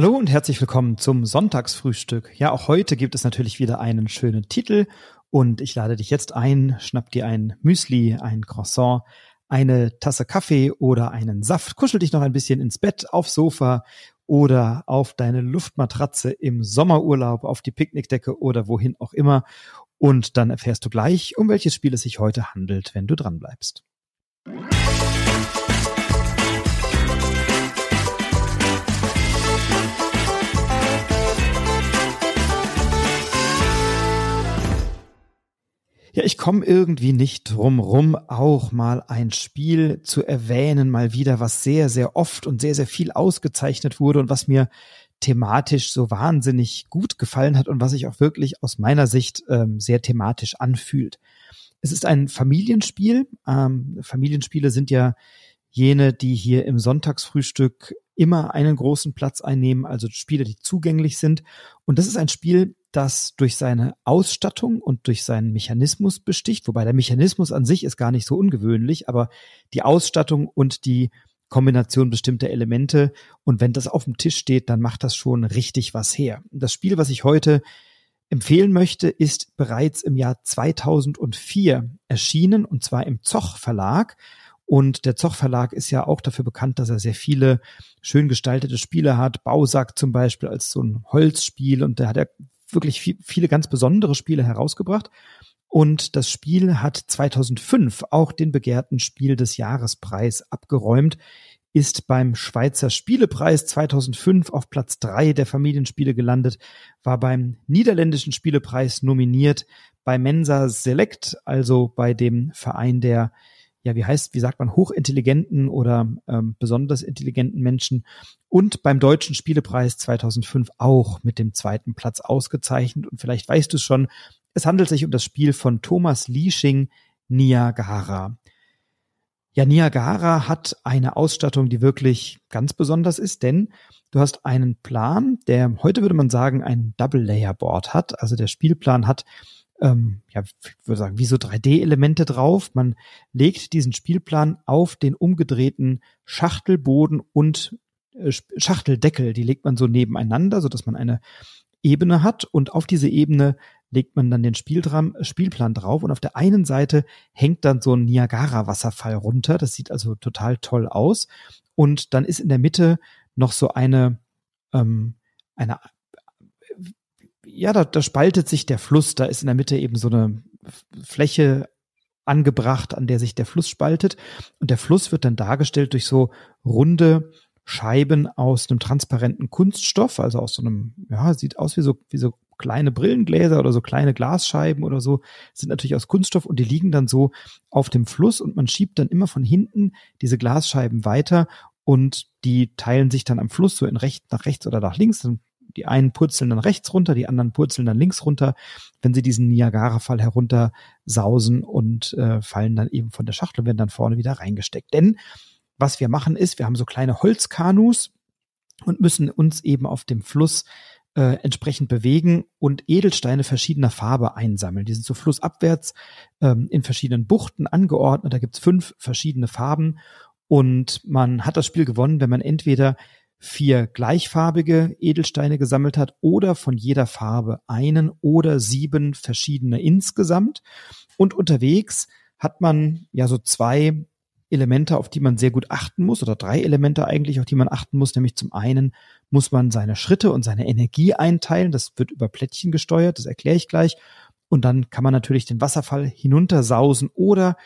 Hallo und herzlich willkommen zum Sonntagsfrühstück. Ja, auch heute gibt es natürlich wieder einen schönen Titel und ich lade dich jetzt ein, schnapp dir ein Müsli, ein Croissant, eine Tasse Kaffee oder einen Saft, kuschel dich noch ein bisschen ins Bett, aufs Sofa oder auf deine Luftmatratze im Sommerurlaub, auf die Picknickdecke oder wohin auch immer. Und dann erfährst du gleich, um welches Spiel es sich heute handelt, wenn du dran bleibst. Ja, ich komme irgendwie nicht drum rum, auch mal ein Spiel zu erwähnen, mal wieder, was sehr, sehr oft und sehr, sehr viel ausgezeichnet wurde und was mir thematisch so wahnsinnig gut gefallen hat und was sich auch wirklich aus meiner Sicht ähm, sehr thematisch anfühlt. Es ist ein Familienspiel. Ähm, Familienspiele sind ja jene, die hier im Sonntagsfrühstück immer einen großen Platz einnehmen, also Spiele, die zugänglich sind. Und das ist ein Spiel, das durch seine Ausstattung und durch seinen Mechanismus besticht, wobei der Mechanismus an sich ist gar nicht so ungewöhnlich, aber die Ausstattung und die Kombination bestimmter Elemente und wenn das auf dem Tisch steht, dann macht das schon richtig was her. Das Spiel, was ich heute empfehlen möchte, ist bereits im Jahr 2004 erschienen und zwar im Zoch Verlag und der Zoch Verlag ist ja auch dafür bekannt, dass er sehr viele schön gestaltete Spiele hat. Bausack zum Beispiel als so ein Holzspiel und da hat er wirklich viel, viele ganz besondere Spiele herausgebracht. Und das Spiel hat 2005 auch den begehrten Spiel des Jahrespreis abgeräumt, ist beim Schweizer Spielepreis 2005 auf Platz drei der Familienspiele gelandet, war beim niederländischen Spielepreis nominiert, bei Mensa Select, also bei dem Verein der ja, wie heißt, wie sagt man, hochintelligenten oder ähm, besonders intelligenten Menschen und beim Deutschen Spielepreis 2005 auch mit dem zweiten Platz ausgezeichnet. Und vielleicht weißt du es schon, es handelt sich um das Spiel von Thomas Liesching, Niagara. Ja, Niagara hat eine Ausstattung, die wirklich ganz besonders ist, denn du hast einen Plan, der heute würde man sagen ein Double-Layer-Board hat. Also der Spielplan hat ähm, ja, ich würde sagen, wie so 3D-Elemente drauf. Man legt diesen Spielplan auf den umgedrehten Schachtelboden und äh, Schachteldeckel. Die legt man so nebeneinander, so dass man eine Ebene hat und auf diese Ebene legt man dann den Spieldram, Spielplan drauf und auf der einen Seite hängt dann so ein Niagara-Wasserfall runter. Das sieht also total toll aus. Und dann ist in der Mitte noch so eine, ähm, eine ja, da, da spaltet sich der Fluss. Da ist in der Mitte eben so eine Fläche angebracht, an der sich der Fluss spaltet. Und der Fluss wird dann dargestellt durch so runde Scheiben aus einem transparenten Kunststoff, also aus so einem, ja, sieht aus wie so, wie so kleine Brillengläser oder so kleine Glasscheiben oder so, sind natürlich aus Kunststoff und die liegen dann so auf dem Fluss und man schiebt dann immer von hinten diese Glasscheiben weiter und die teilen sich dann am Fluss so in rechts, nach rechts oder nach links. Dann die einen purzeln dann rechts runter, die anderen purzeln dann links runter, wenn sie diesen Niagara-Fall herunter sausen und äh, fallen dann eben von der Schachtel und werden dann vorne wieder reingesteckt. Denn was wir machen ist, wir haben so kleine Holzkanus und müssen uns eben auf dem Fluss äh, entsprechend bewegen und Edelsteine verschiedener Farbe einsammeln. Die sind so flussabwärts ähm, in verschiedenen Buchten angeordnet. Da gibt's fünf verschiedene Farben und man hat das Spiel gewonnen, wenn man entweder vier gleichfarbige Edelsteine gesammelt hat oder von jeder Farbe einen oder sieben verschiedene insgesamt. Und unterwegs hat man ja so zwei Elemente, auf die man sehr gut achten muss, oder drei Elemente eigentlich, auf die man achten muss. Nämlich zum einen muss man seine Schritte und seine Energie einteilen. Das wird über Plättchen gesteuert, das erkläre ich gleich. Und dann kann man natürlich den Wasserfall hinuntersausen oder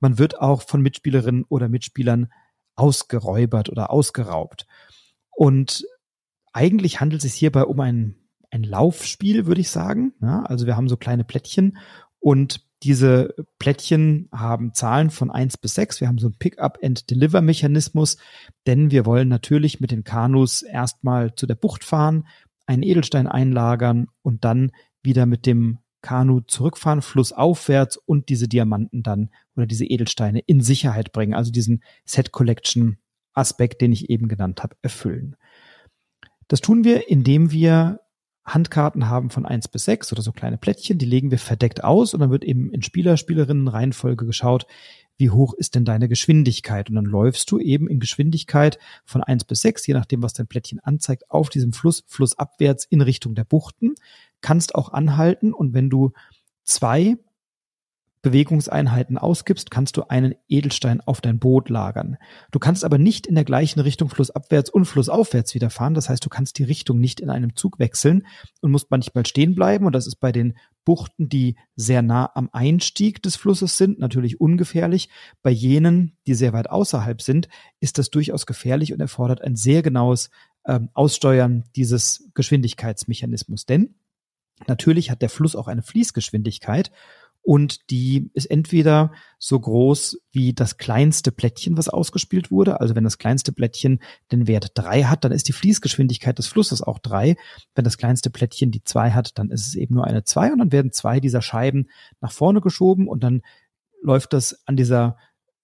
man wird auch von Mitspielerinnen oder Mitspielern ausgeräubert oder ausgeraubt. Und eigentlich handelt es sich hierbei um ein, ein Laufspiel, würde ich sagen. Ja, also wir haben so kleine Plättchen und diese Plättchen haben Zahlen von eins bis sechs. Wir haben so einen Pick-up-and-Deliver-Mechanismus, denn wir wollen natürlich mit den Kanus erstmal zu der Bucht fahren, einen Edelstein einlagern und dann wieder mit dem Kanu zurückfahren, flussaufwärts und diese Diamanten dann oder diese Edelsteine in Sicherheit bringen. Also diesen Set Collection Aspekt, den ich eben genannt habe, erfüllen. Das tun wir, indem wir Handkarten haben von eins bis sechs oder so kleine Plättchen, die legen wir verdeckt aus und dann wird eben in Spieler, Spielerinnen Reihenfolge geschaut, wie hoch ist denn deine Geschwindigkeit? Und dann läufst du eben in Geschwindigkeit von eins bis sechs, je nachdem, was dein Plättchen anzeigt, auf diesem Fluss, flussabwärts in Richtung der Buchten, kannst auch anhalten und wenn du zwei Bewegungseinheiten ausgibst, kannst du einen Edelstein auf dein Boot lagern. Du kannst aber nicht in der gleichen Richtung flussabwärts und flussaufwärts wieder fahren. Das heißt, du kannst die Richtung nicht in einem Zug wechseln und musst manchmal stehen bleiben. Und das ist bei den Buchten, die sehr nah am Einstieg des Flusses sind, natürlich ungefährlich. Bei jenen, die sehr weit außerhalb sind, ist das durchaus gefährlich und erfordert ein sehr genaues ähm, Aussteuern dieses Geschwindigkeitsmechanismus. Denn natürlich hat der Fluss auch eine Fließgeschwindigkeit und die ist entweder so groß wie das kleinste Plättchen, was ausgespielt wurde. Also wenn das kleinste Plättchen den Wert drei hat, dann ist die Fließgeschwindigkeit des Flusses auch drei. Wenn das kleinste Plättchen die zwei hat, dann ist es eben nur eine zwei und dann werden zwei dieser Scheiben nach vorne geschoben und dann läuft das an dieser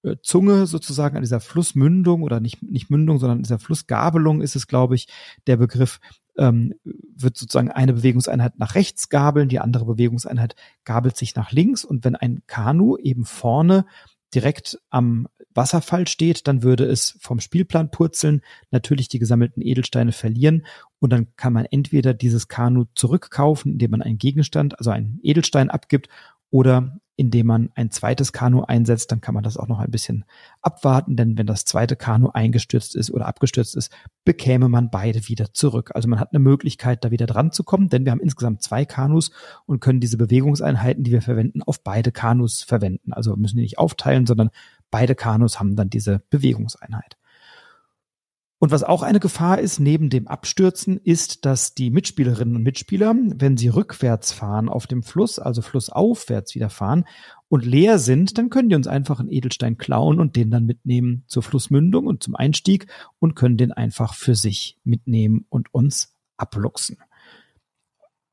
äh, Zunge sozusagen an dieser Flussmündung oder nicht, nicht Mündung, sondern dieser Flussgabelung ist es, glaube ich, der Begriff, ähm, wird sozusagen eine Bewegungseinheit nach rechts gabeln, die andere Bewegungseinheit gabelt sich nach links. Und wenn ein Kanu eben vorne direkt am Wasserfall steht, dann würde es vom Spielplan purzeln, natürlich die gesammelten Edelsteine verlieren. Und dann kann man entweder dieses Kanu zurückkaufen, indem man einen Gegenstand, also einen Edelstein abgibt oder indem man ein zweites Kanu einsetzt, dann kann man das auch noch ein bisschen abwarten, denn wenn das zweite Kanu eingestürzt ist oder abgestürzt ist, bekäme man beide wieder zurück. Also man hat eine Möglichkeit, da wieder dran zu kommen, denn wir haben insgesamt zwei Kanus und können diese Bewegungseinheiten, die wir verwenden, auf beide Kanus verwenden. Also müssen die nicht aufteilen, sondern beide Kanus haben dann diese Bewegungseinheit. Und was auch eine Gefahr ist, neben dem Abstürzen, ist, dass die Mitspielerinnen und Mitspieler, wenn sie rückwärts fahren auf dem Fluss, also flussaufwärts wieder fahren und leer sind, dann können die uns einfach einen Edelstein klauen und den dann mitnehmen zur Flussmündung und zum Einstieg und können den einfach für sich mitnehmen und uns abluchsen.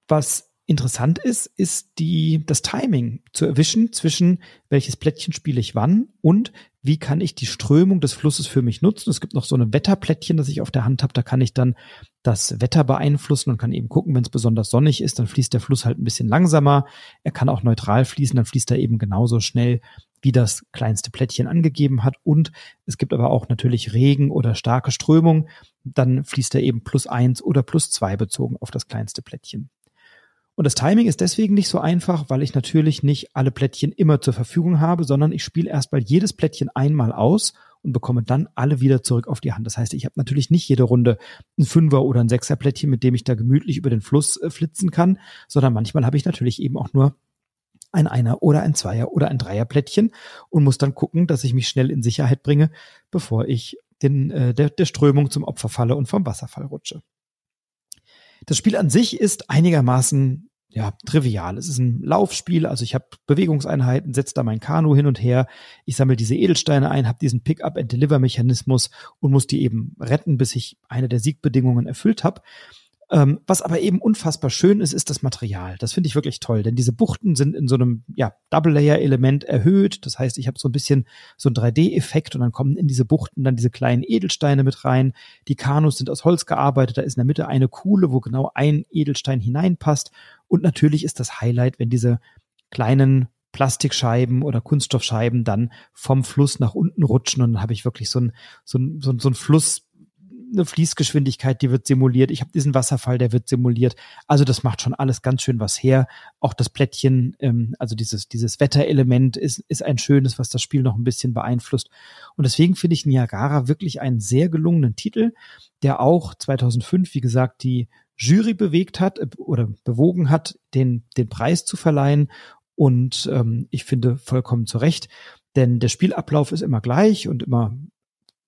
Was interessant ist, ist die, das Timing zu erwischen zwischen welches Plättchen spiele ich wann und wie kann ich die Strömung des Flusses für mich nutzen. Es gibt noch so ein Wetterplättchen, das ich auf der Hand habe. Da kann ich dann das Wetter beeinflussen und kann eben gucken, wenn es besonders sonnig ist, dann fließt der Fluss halt ein bisschen langsamer. Er kann auch neutral fließen, dann fließt er eben genauso schnell, wie das kleinste Plättchen angegeben hat. Und es gibt aber auch natürlich Regen oder starke Strömung. Dann fließt er eben plus eins oder plus zwei bezogen auf das kleinste Plättchen. Und das Timing ist deswegen nicht so einfach, weil ich natürlich nicht alle Plättchen immer zur Verfügung habe, sondern ich spiele erstmal jedes Plättchen einmal aus und bekomme dann alle wieder zurück auf die Hand. Das heißt, ich habe natürlich nicht jede Runde ein Fünfer oder ein Sechser Plättchen, mit dem ich da gemütlich über den Fluss äh, flitzen kann, sondern manchmal habe ich natürlich eben auch nur ein Einer oder ein Zweier oder ein Dreier Plättchen und muss dann gucken, dass ich mich schnell in Sicherheit bringe, bevor ich den, äh, der, der Strömung zum Opfer falle und vom Wasserfall rutsche. Das Spiel an sich ist einigermaßen ja, trivial. Es ist ein Laufspiel, also ich habe Bewegungseinheiten, setze da mein Kanu hin und her, ich sammle diese Edelsteine ein, habe diesen Pick-up-and-Deliver-Mechanismus und muss die eben retten, bis ich eine der Siegbedingungen erfüllt habe. Ähm, was aber eben unfassbar schön ist, ist das Material. Das finde ich wirklich toll, denn diese Buchten sind in so einem ja, Double-Layer-Element erhöht. Das heißt, ich habe so ein bisschen so ein 3D-Effekt und dann kommen in diese Buchten dann diese kleinen Edelsteine mit rein. Die Kanus sind aus Holz gearbeitet, da ist in der Mitte eine Kuhle, wo genau ein Edelstein hineinpasst. Und natürlich ist das Highlight, wenn diese kleinen Plastikscheiben oder Kunststoffscheiben dann vom Fluss nach unten rutschen und dann habe ich wirklich so ein, so so ein, so ein Fluss, eine Fließgeschwindigkeit, die wird simuliert. Ich habe diesen Wasserfall, der wird simuliert. Also das macht schon alles ganz schön was her. Auch das Plättchen, ähm, also dieses, dieses Wetterelement ist, ist ein schönes, was das Spiel noch ein bisschen beeinflusst. Und deswegen finde ich Niagara wirklich einen sehr gelungenen Titel, der auch 2005, wie gesagt, die Jury bewegt hat äh, oder bewogen hat, den, den Preis zu verleihen. Und ähm, ich finde vollkommen zu Recht, denn der Spielablauf ist immer gleich und immer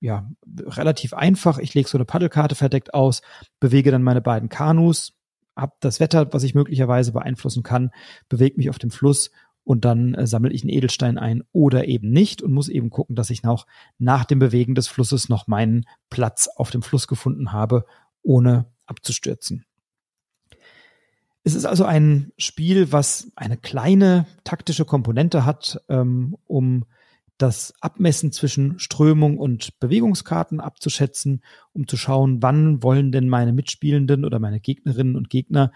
ja, relativ einfach. Ich lege so eine Paddelkarte verdeckt aus, bewege dann meine beiden Kanus, hab das Wetter, was ich möglicherweise beeinflussen kann, bewege mich auf dem Fluss und dann äh, sammle ich einen Edelstein ein oder eben nicht und muss eben gucken, dass ich noch nach dem Bewegen des Flusses noch meinen Platz auf dem Fluss gefunden habe, ohne abzustürzen. Es ist also ein Spiel, was eine kleine taktische Komponente hat, ähm, um das Abmessen zwischen Strömung und Bewegungskarten abzuschätzen, um zu schauen, wann wollen denn meine Mitspielenden oder meine Gegnerinnen und Gegner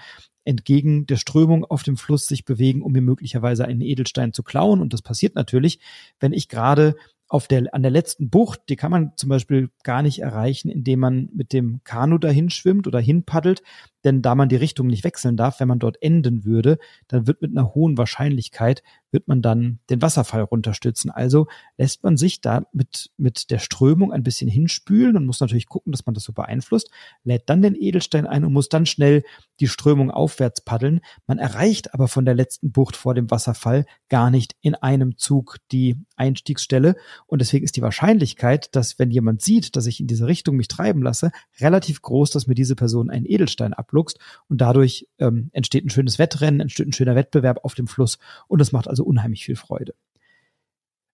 entgegen der Strömung auf dem Fluss sich bewegen, um mir möglicherweise einen Edelstein zu klauen. Und das passiert natürlich, wenn ich gerade auf der, an der letzten Bucht, die kann man zum Beispiel gar nicht erreichen, indem man mit dem Kanu dahin schwimmt oder hinpaddelt, denn da man die Richtung nicht wechseln darf, wenn man dort enden würde, dann wird mit einer hohen Wahrscheinlichkeit, wird man dann den Wasserfall runterstützen. Also lässt man sich da mit, mit der Strömung ein bisschen hinspülen und muss natürlich gucken, dass man das so beeinflusst, lädt dann den Edelstein ein und muss dann schnell die Strömung aufwärts paddeln. Man erreicht aber von der letzten Bucht vor dem Wasserfall gar nicht in einem Zug die Einstiegsstelle und deswegen ist die Wahrscheinlichkeit, dass wenn jemand sieht, dass ich in diese Richtung mich treiben lasse, relativ groß, dass mir diese Person einen Edelstein abluchst und dadurch ähm, entsteht ein schönes Wettrennen, entsteht ein schöner Wettbewerb auf dem Fluss und das macht also unheimlich viel Freude.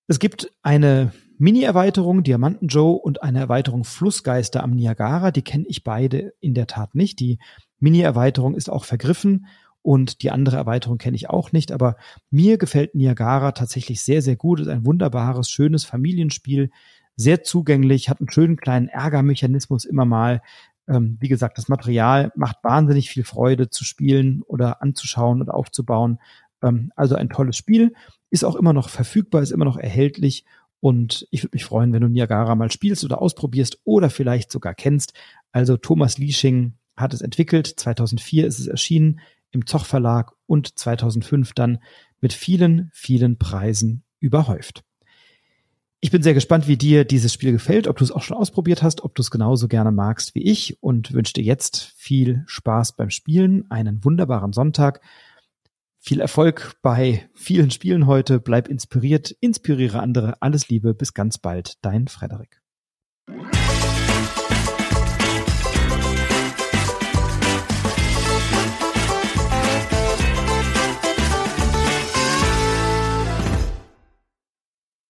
Es gibt eine Mini-Erweiterung Diamanten Joe und eine Erweiterung Flussgeister am Niagara. Die kenne ich beide in der Tat nicht. Die Mini-Erweiterung ist auch vergriffen und die andere Erweiterung kenne ich auch nicht. Aber mir gefällt Niagara tatsächlich sehr, sehr gut. Es ist ein wunderbares, schönes Familienspiel, sehr zugänglich, hat einen schönen kleinen Ärgermechanismus immer mal. Ähm, wie gesagt, das Material macht wahnsinnig viel Freude zu spielen oder anzuschauen und aufzubauen. Ähm, also ein tolles Spiel, ist auch immer noch verfügbar, ist immer noch erhältlich und ich würde mich freuen, wenn du Niagara mal spielst oder ausprobierst oder vielleicht sogar kennst. Also Thomas Liesching hat es entwickelt, 2004 ist es erschienen im Zoch Verlag und 2005 dann mit vielen, vielen Preisen überhäuft. Ich bin sehr gespannt, wie dir dieses Spiel gefällt, ob du es auch schon ausprobiert hast, ob du es genauso gerne magst wie ich und wünsche dir jetzt viel Spaß beim Spielen, einen wunderbaren Sonntag, viel Erfolg bei vielen Spielen heute. Bleib inspiriert, inspiriere andere. Alles Liebe, bis ganz bald. Dein Frederik.